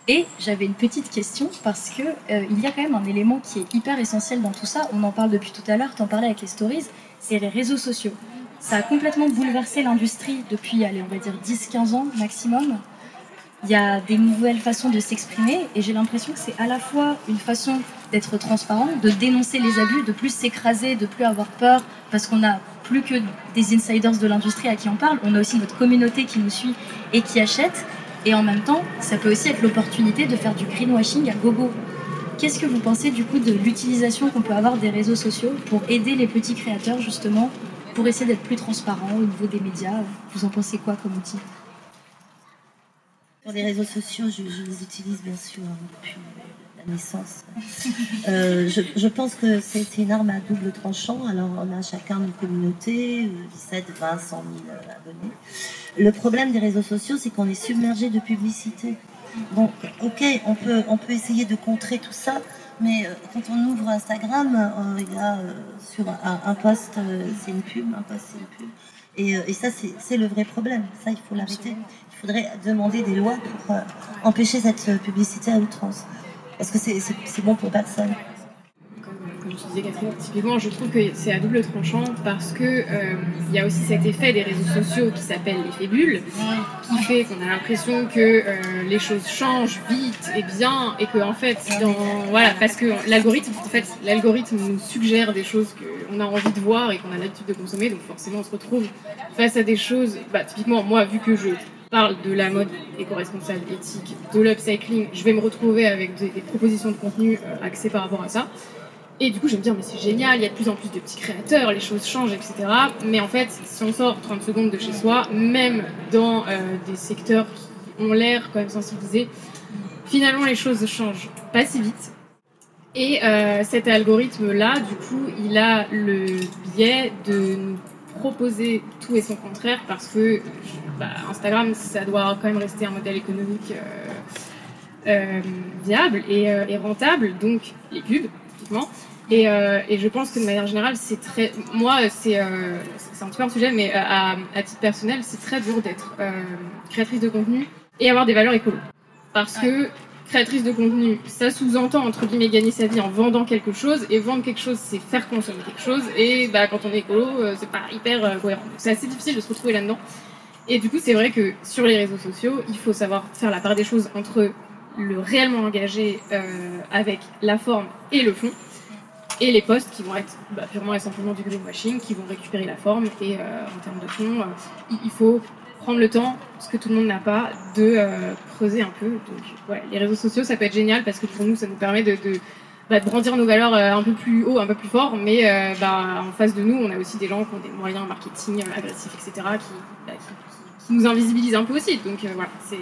Et j'avais une petite question parce que euh, il y a quand même un élément qui est hyper essentiel dans tout ça. On en parle depuis tout à l'heure, tu en parlais avec les stories, c'est les réseaux sociaux. Ça a complètement bouleversé l'industrie depuis, allez, on va dire 10-15 ans maximum. Il y a des nouvelles façons de s'exprimer et j'ai l'impression que c'est à la fois une façon d'être transparent, de dénoncer les abus, de plus s'écraser, de plus avoir peur, parce qu'on a plus que des insiders de l'industrie à qui on parle, on a aussi notre communauté qui nous suit et qui achète. Et en même temps, ça peut aussi être l'opportunité de faire du greenwashing à gogo. Qu'est-ce que vous pensez du coup de l'utilisation qu'on peut avoir des réseaux sociaux pour aider les petits créateurs justement, pour essayer d'être plus transparent au niveau des médias? Vous en pensez quoi comme outil? Sur les réseaux sociaux, je, les utilise bien sûr depuis la naissance. Euh, je, pense que c'est une arme à double tranchant. Alors, on a chacun une communauté, 17, 20, 100 000 abonnés. Le problème des réseaux sociaux, c'est qu'on est submergé de publicité. Donc, ok, on peut, on peut essayer de contrer tout ça, mais euh, quand on ouvre Instagram, euh, il y a euh, sur un, un post, c'est une pub, un post, c'est une pub. Et, et ça, c'est le vrai problème. Ça, il faut l'arrêter. Il faudrait demander des lois pour empêcher cette publicité à outrance. Parce que c'est bon pour personne? Comme tu disais Catherine, typiquement je trouve que c'est à double tranchant parce que euh, il y a aussi cet effet des réseaux sociaux qui s'appelle l'effet bulle, qui fait qu'on a l'impression que euh, les choses changent vite et bien et que en fait dans, voilà parce que l'algorithme en fait l'algorithme nous suggère des choses qu'on a envie de voir et qu'on a l'habitude de consommer. Donc forcément on se retrouve face à des choses bah, typiquement moi vu que je parle de la mode éco-responsable, éthique, de l'upcycling, je vais me retrouver avec des, propositions de contenu euh, axées par rapport à ça. Et du coup, je vais me dire, mais c'est génial, il y a de plus en plus de petits créateurs, les choses changent, etc. Mais en fait, si on sort 30 secondes de chez soi, même dans euh, des secteurs qui ont l'air quand même sensibilisés, finalement, les choses changent pas si vite. Et euh, cet algorithme-là, du coup, il a le biais de nous proposer tout et son contraire parce que bah, Instagram, ça doit quand même rester un modèle économique euh, viable et, et, rentable, donc les pubs, typiquement. Et, euh, et, je pense que de manière générale, c'est très. Moi, c'est euh, un petit peu un sujet, mais euh, à, à titre personnel, c'est très dur d'être euh, créatrice de contenu et avoir des valeurs écolo. Parce que créatrice de contenu, ça sous-entend entre guillemets gagner sa vie en vendant quelque chose, et vendre quelque chose, c'est faire consommer quelque chose. Et bah, quand on est écolo, euh, c'est pas hyper cohérent. C'est assez difficile de se retrouver là-dedans. Et du coup, c'est vrai que sur les réseaux sociaux, il faut savoir faire la part des choses entre le réellement engagé avec la forme et le fond et les postes qui vont être bah, purement et simplement du greenwashing, qui vont récupérer la forme. Et euh, en termes de fond, euh, il faut prendre le temps, ce que tout le monde n'a pas, de euh, creuser un peu. Donc, ouais, les réseaux sociaux, ça peut être génial parce que pour nous, ça nous permet de, de, bah, de brandir nos valeurs un peu plus haut, un peu plus fort. Mais bah, en face de nous, on a aussi des gens qui ont des moyens marketing agressifs, etc., bah, qui, nous invisibilisent un peu aussi. Donc voilà, c'est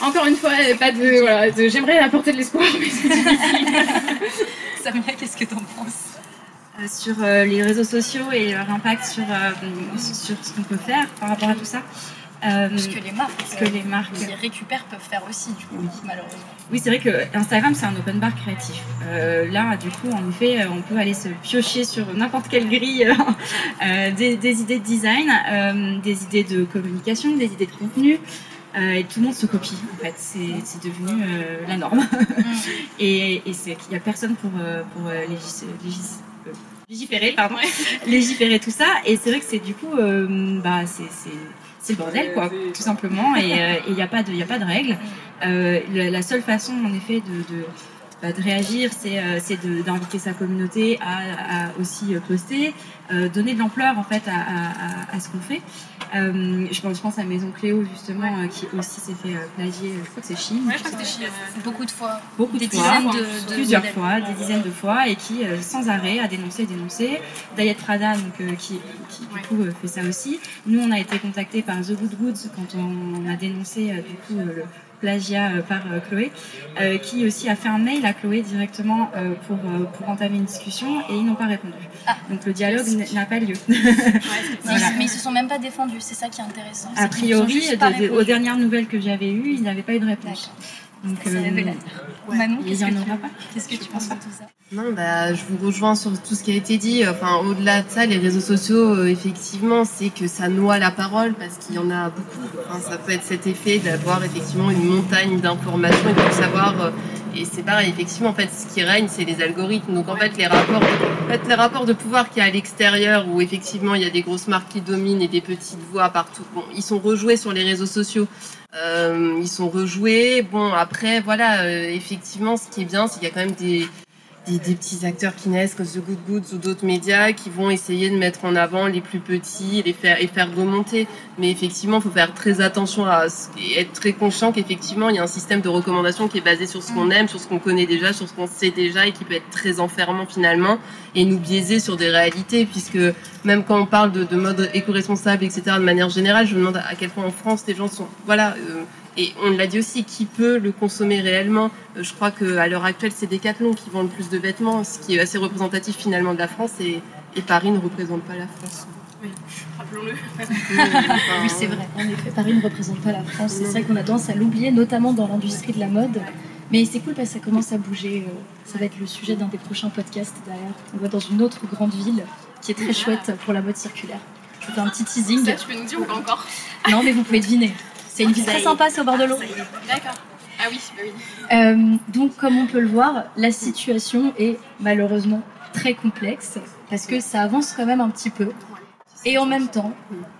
encore une fois, pas de. Voilà, j'aimerais apporter de l'espoir, mais c'est difficile. Samia, qu'est-ce que tu en penses? euh, sur euh, les réseaux sociaux et leur impact sur, euh, sur ce qu'on peut faire par rapport à tout ça. ce que les marques, que les marques qui récupèrent peuvent faire aussi, du coup, malheureusement. Oui, c'est vrai que Instagram, c'est un open bar créatif. là, du coup, en effet, on peut aller se piocher sur n'importe quelle grille des, des, idées de design, des idées de communication, des idées de contenu. Euh, et tout le monde se copie en fait. C'est devenu euh, la norme. Mm. et et c'est qu'il n'y a personne pour, euh, pour légis, légis, légiférer, pardon, légiférer tout ça. Et c'est vrai que c'est du coup, bah, c'est le bordel, quoi, tout simplement. Et il n'y a, pas de, y a pas de règles. La, la, seule façon, en effet, de, de de réagir, c'est euh, d'inviter sa communauté à, à aussi poster, euh, donner de l'ampleur en fait à, à, à ce qu'on fait. Euh, je, pense, je pense à Maison Cléo justement ouais. euh, qui aussi s'est fait euh, plagier, je crois que c'est Chine. Ouais, je crois que c'est Chine, beaucoup de fois. Beaucoup des de fois, dizaines de, de plusieurs fois, des dizaines de fois, et qui sans arrêt a dénoncé, dénoncé. Diet Prada donc qui, qui du coup fait ça aussi. Nous on a été contactés par The Good Goods quand on, a dénoncé du coup le plagiat euh, par euh, Chloé, euh, qui aussi a fait un mail à Chloé directement pour, pour entamer une discussion et ils n'ont pas répondu. Ah, Donc le dialogue n'a pas lieu. Ouais, voilà. Mais ils se sont même pas défendus, c'est ça qui est intéressant. A priori, de, de, aux dernières nouvelles que j'avais eues, ils n'avaient pas eu de réponse. Donc, euh, Manon, il y en aura pas. Qu'est-ce que tu penses de tout ça Non, bah, je vous rejoins sur tout ce qui a été dit. Enfin, au-delà de ça, les réseaux sociaux, euh, effectivement, c'est que ça noie la parole parce qu'il y en a beaucoup. Enfin, ça peut être cet effet d'avoir effectivement une montagne d'informations et de savoir. Euh, et c'est pareil, effectivement, en fait, ce qui règne, c'est les algorithmes. Donc, en fait, les rapports, en fait, les rapports de pouvoir qu'il y a à l'extérieur, où effectivement, il y a des grosses marques qui dominent et des petites voix partout. Bon, ils sont rejoués sur les réseaux sociaux. Euh, ils sont rejoués. Bon, après, voilà, euh, effectivement, ce qui est bien, c'est qu'il y a quand même des, des, des, petits acteurs qui naissent comme The Good Goods ou d'autres médias qui vont essayer de mettre en avant les plus petits les faire, et faire remonter. Mais effectivement, il faut faire très attention à et être très conscient qu'effectivement, il y a un système de recommandation qui est basé sur ce qu'on aime, sur ce qu'on connaît déjà, sur ce qu'on sait déjà et qui peut être très enfermant finalement et nous biaiser sur des réalités puisque même quand on parle de, de mode éco-responsable, etc., de manière générale, je me demande à quel point en France les gens sont, voilà, euh, et on l'a dit aussi, qui peut le consommer réellement euh, Je crois qu'à l'heure actuelle, c'est Decathlon qui vend le plus de vêtements, ce qui est assez représentatif finalement de la France, et, et Paris ne représente pas la France. Oui. rappelons-le. oui, c'est vrai. En effet, Paris ne représente pas la France. C'est vrai qu'on a tendance à l'oublier, notamment dans l'industrie de la mode. Mais c'est cool parce que ça commence à bouger. Euh, ça va être le sujet d'un des prochains podcasts d'ailleurs. On va dans une autre grande ville qui est très chouette pour la mode circulaire. Je vous fais un petit teasing. Ça, tu peux nous dire ou pas encore? Non, mais vous pouvez deviner. C'est une ville très sympa, c'est au bord de l'eau. D'accord. Ah oui, bah oui. Euh, donc, comme on peut le voir, la situation est malheureusement très complexe parce que ça avance quand même un petit peu. Et en même temps,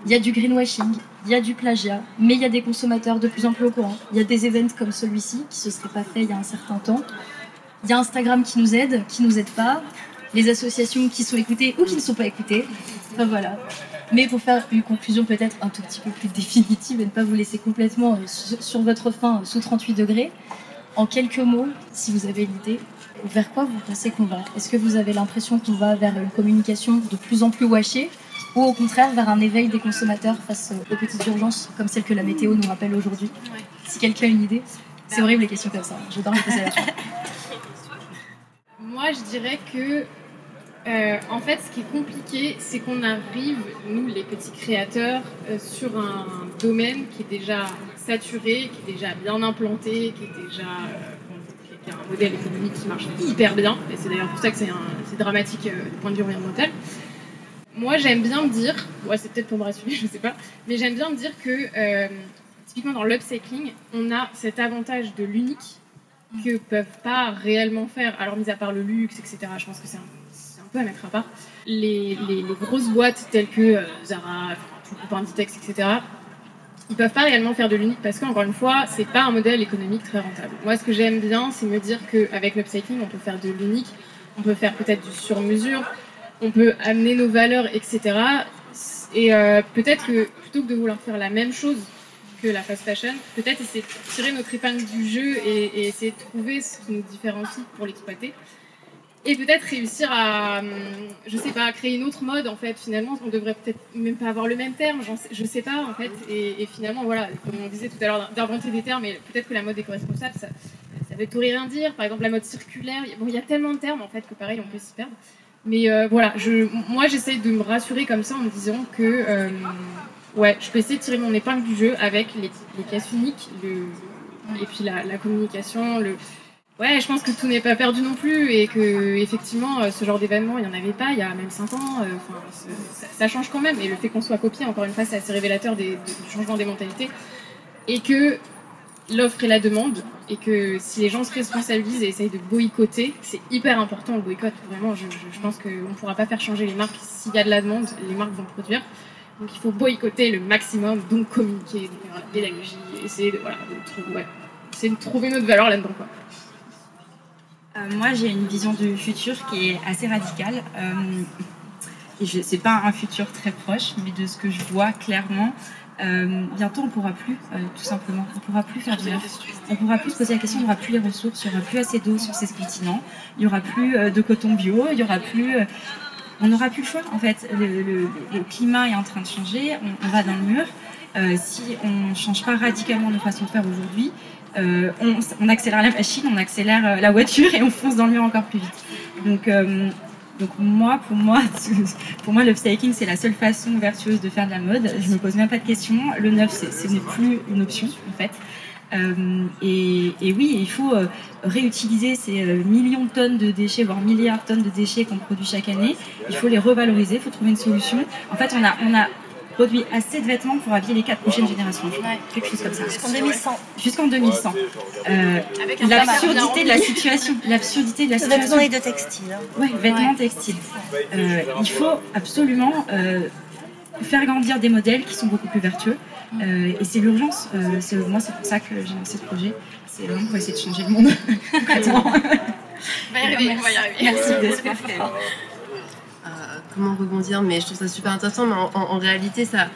il y a du greenwashing, il y a du plagiat, mais il y a des consommateurs de plus en plus au courant. Il y a des événements comme celui-ci qui ne se seraient pas fait il y a un certain temps. Il y a Instagram qui nous aide, qui nous aide pas, les associations qui sont écoutées ou qui ne sont pas écoutées. Enfin voilà. Mais pour faire une conclusion peut-être un tout petit peu plus définitive et ne pas vous laisser complètement euh, sur votre faim euh, sous 38 degrés, en quelques mots, si vous avez l'idée, vers quoi vous pensez qu'on va? Est-ce que vous avez l'impression qu'on va vers une communication de plus en plus washée ou au contraire vers un éveil des consommateurs face aux petites urgences comme celle que la météo nous rappelle aujourd'hui? Si quelqu'un a une idée, c'est horrible les questions comme ça, j'adore les poser à la Moi je dirais que euh, en fait, ce qui est compliqué, c'est qu'on arrive, nous, les petits créateurs, euh, sur un domaine qui est déjà saturé, qui est déjà bien implanté, qui est déjà euh, qui a un modèle économique qui marche hyper bien. Et c'est d'ailleurs pour ça que c'est dramatique du point de vue environnemental. Moi, j'aime bien me dire, ouais, c'est peut-être pour me rassurer, je sais pas, mais j'aime bien me dire que typiquement dans l'upcycling, on a cet avantage de l'unique que peuvent pas réellement faire. Alors, mis à part le luxe, etc., je pense que c'est un peu mettre à part. Les, les, grosses boîtes telles que euh, Zara, tout le Inditex, etc., ils peuvent pas réellement faire de l'unique parce qu'encore une fois, c'est pas un modèle économique très rentable. Moi, ce que j'aime bien, c'est me dire qu'avec l'upcycling, on peut faire de l'unique, on peut faire peut-être du sur-mesure, on peut amener nos valeurs, etc. Et euh, peut-être que plutôt que de vouloir faire la même chose que la fast fashion, peut-être essayer de tirer notre épingle du jeu et, et essayer de trouver ce qui nous différencie pour l'exploiter et peut-être réussir à, hum, je sais pas, créer une autre mode en fait. Finalement, on devrait peut-être même pas avoir le même terme, sais, je sais pas en fait. Et, finalement, voilà, comme on disait tout à l'heure, d'inventer des termes, mais peut-être que la mode éco-responsable, ça, ça veut tout rien dire. Par exemple, la mode circulaire, bon, il y a tellement de termes en fait que pareil, on peut s'y perdre. Mais euh, voilà, je, moi j'essaye de me rassurer comme ça en me disant que euh, ouais, je peux essayer de tirer mon épingle du jeu avec les, les pièces uniques, le, et puis la, la communication, le, Ouais, je pense que tout n'est pas perdu non plus et que effectivement, euh, ce genre d'événement, il n'y en avait pas il y a même 5 ans. Euh, ça, change quand même. Et le fait qu'on soit copié, encore une fois, c'est assez révélateur des, du changement des mentalités. Et que l'offre et la demande, et que si les gens se responsabilisent et essayent de boycotter, c'est hyper important le boycott. Vraiment, je, pense qu'on ne pourra pas faire changer les marques. S'il y a de la demande, les marques vont produire. Donc il faut boycotter le maximum, donc communiquer, donc la pédagogie, essayer de, voilà, ouais, essayer de trouver notre valeur là-dedans. Quoi. Euh, moi, j'ai une vision du futur qui est assez radicale. Euh, ce n'est pas un futur très proche, mais de ce que je vois clairement, euh, bientôt on ne pourra plus, tout simplement, on ne pourra plus faire de On ne pourra plus se poser la question, il n'y aura plus les ressources, il n'y aura plus assez d'eau sur ces continents, il n'y aura plus de coton bio, il n'y aura plus... on n'aura plus le choix, en fait. Le, climat est en train de changer, on, on va dans le mur. si on ne change pas radicalement nos façons de faire aujourd'hui, euh, on, accélère la machine, on accélère euh, la voiture et on fonce dans le mur encore plus vite. Donc, euh, donc moi, pour moi, pour moi, l'upcycling c'est la seule façon vertueuse de faire de la mode. Je me pose même pas de questions. Le neuf, ce n'est plus une option en fait. et, oui, il faut réutiliser ces millions de tonnes de déchets, voire milliards de tonnes de déchets qu'on produit chaque année. Il faut les revaloriser, il faut trouver une solution. En fait, on a, on a produit assez de vêtements pour habiller les quatre prochaines générations. Quelque chose comme ça. Jusqu'en 2100. Jusqu'en 2100. Euh, l'absurdité de la situation. L'absurdité de la situation. Vêtements et de textiles. Hein. Oui, vêtements textiles. Euh, il faut absolument euh, faire grandir des modèles qui sont beaucoup plus vertueux. et c'est l'urgence. moi, c'est pour ça que j'ai lancé ce projet. C'est vraiment pour essayer de changer le monde. on va y arriver, on va y arriver. Merci d'être comment rebondir, mais je trouve ça super intéressant. Mais en, réalité, ça,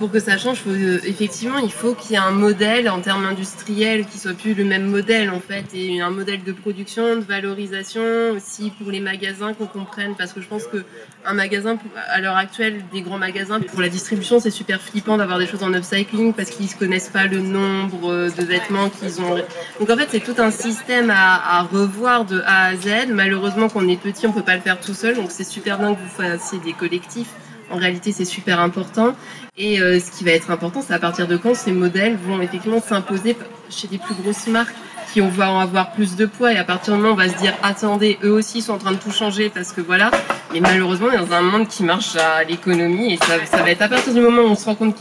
pour que ça change, euh, effectivement, il faut qu'il y ait un modèle en termes industriels qui soit plus le même modèle en fait, et un modèle de production, de valorisation aussi pour les magasins qu'on comprenne, parce que je pense que un magasin à l'heure actuelle, des grands magasins pour la distribution, c'est super flippant d'avoir des choses en upcycling parce qu'ils ne connaissent pas le nombre de vêtements qu'ils ont. Donc en fait, c'est tout un système à, revoir de A à Z. Malheureusement, quand on est petit, on peut pas le faire tout seul, donc c'est super bien que vous fassiez des collectifs En réalité, c'est super important. Et ce qui va être important, c'est à partir de quand ces modèles vont effectivement s'imposer chez des plus grosses marques qui vont avoir plus de poids. Et à partir du moment où on va se dire attendez eux aussi sont en train de tout changer parce que voilà. Mais malheureusement on est dans un monde qui marche à l'économie et ça, ça, va être à partir du moment où on se rend compte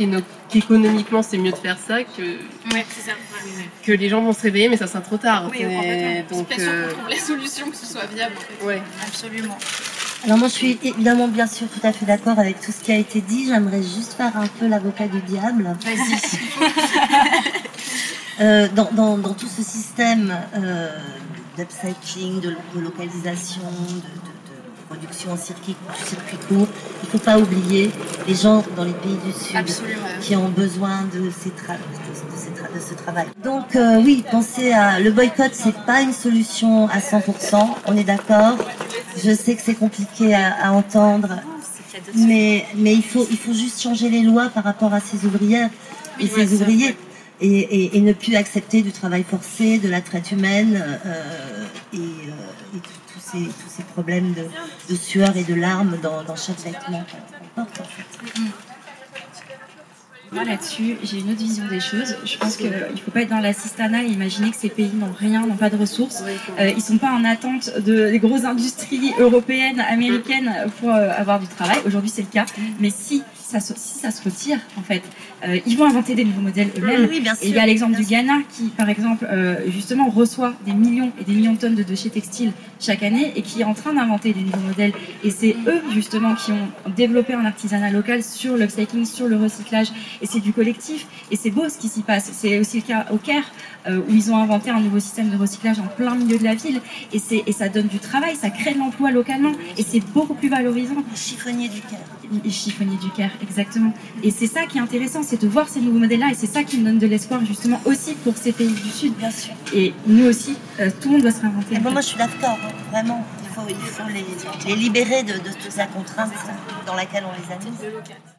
qu'économiquement c'est mieux de faire ça que ça. que les gens vont se réveiller mais ça sera trop tard. Oui, donc euh... trouve la solution que ce soit viable ouais. absolument alors moi je suis évidemment bien sûr tout à fait d'accord avec tout ce qui a été dit. J'aimerais juste faire un peu l'avocat du diable. Vas-y. Euh, dans, dans, dans, tout ce système euh, d'upcycling, de de, de, production en circuit, circuit court, il ne faut pas oublier les gens dans les pays du Sud Absolument. qui ont besoin de, ces tra de, ces tra de ce travail. Donc euh, oui, penser à le boycott, c'est pas une solution à 100%, on est d'accord. Je sais que c'est compliqué à, à entendre, mais, mais il, faut, il faut juste changer les lois par rapport à ces ouvrières et Oui, ces ouvriers et, et, et ne plus accepter du travail forcé, de la traite humaine euh, et, euh, et ces, tous ces problèmes de, de sueur et de larmes dans, dans chaque vêtement qu'on porte. En fait. Moi là-dessus, j'ai une autre vision des choses. Je pense qu'il ne faut pas être dans l'assistanat et imaginer que ces pays n'ont rien, n'ont pas de ressources. Euh, ils ne sont pas en attente de, des grosses industries européennes, américaines pour euh, avoir du travail. Aujourd'hui, c'est le cas. Mais si ça, se, si ça se retire, en fait, euh, ils vont inventer des nouveaux modèles eux-mêmes. Oui, bien Et il y a l'exemple du Ghana qui, par exemple, euh, justement reçoit des millions et des millions de tonnes de déchets textiles chaque année et qui est en train d'inventer des nouveaux modèles. Et c'est eux, justement, qui ont développé un artisanat local sur l'upcycling, sur le recyclage. Et c'est du collectif. Et c'est beau ce qui s'y passe. C'est aussi le cas au Caire, euh, où ils ont inventé un nouveau système de recyclage en plein milieu de la ville. Et, c'est, et ça donne du travail, ça crée de l'emploi localement. Et c'est beaucoup plus valorisant. Le chiffonnier du Caire. Et chiffonnier du Caire, exactement. Et c'est ça qui est intéressant, c'est de voir ces nouveaux modèles-là, et c'est ça qui me donne de l'espoir justement aussi pour ces pays du Sud. Bien sûr. Et nous aussi, euh, tout le monde doit se réinventer. Et bon, moi, je suis d'accord, hein, vraiment. Il faut, il faut les, les libérer de, de toute la contrainte dans laquelle on les a mis.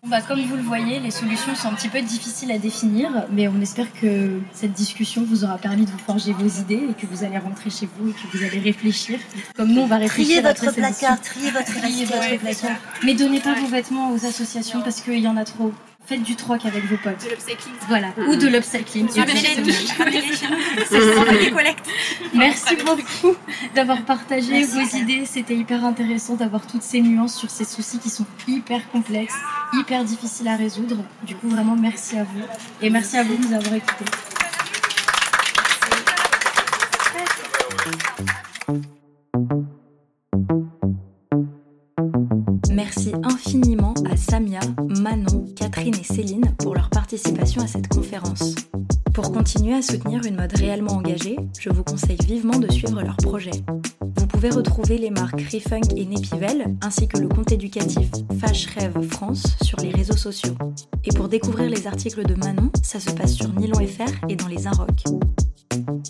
Bah, comme vous le voyez, les solutions sont un petit peu difficiles à définir, mais on espère que cette discussion vous aura permis de vous forger vos idées et que vous allez rentrer chez vous et que vous allez réfléchir. Comme nous, on va réfléchir Triez votre placard, triez votre Triez votre placard. Mais donnez pas vos vêtements aux associations parce qu'il y en a trop. Faites du troc avec vos potes. De l'upcycling. Voilà. Ou de l'upcycling. Merci beaucoup d'avoir partagé Merci. vos idées. C'était hyper intéressant d'avoir toutes ces nuances sur ces soucis qui sont hyper complexes, hyper difficiles à résoudre. Du coup, vraiment, merci à vous. Et merci à vous de nous avoir écoutés. À cette conférence. Pour continuer à soutenir une mode réellement engagée, je vous conseille vivement de suivre leurs projets. Vous pouvez retrouver les marques Refunk et Nepivel, ainsi que le compte éducatif Fash Rêve France sur les réseaux sociaux. Et pour découvrir les articles de Manon, ça se passe sur Nylon FR et dans les Inrocks.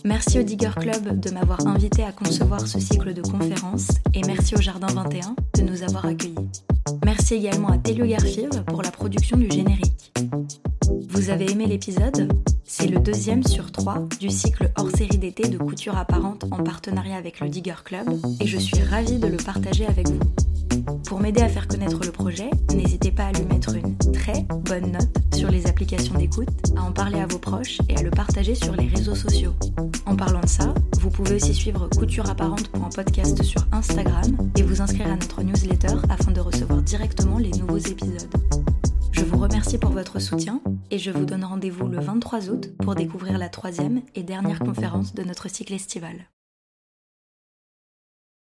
Merci au Digger Club de m'avoir invité à concevoir ce cycle de conférences et merci au Jardin 21 de nous avoir accueillis. Merci également à Telio Garfield pour la production du générique. Vous avez aimé l'épisode? C'est le deuxième sur trois du cycle hors série d'été de couture apparente en partenariat avec le Digger Club et je suis ravie de le partager avec vous. Pour m'aider à faire connaître le projet, n'hésitez pas à lui mettre une très bonne note sur les applications d'écoute, à en parler à vos proches et à le partager sur les réseaux sociaux. En parlant de ça, vous pouvez aussi suivre Couture Apparente pour un podcast sur Instagram et vous inscrire à notre newsletter afin de recevoir directement les nouveaux épisodes. Je vous remercie pour votre soutien et je vous donne rendez-vous le 23 août pour découvrir la troisième et dernière conférence de notre cycle estival.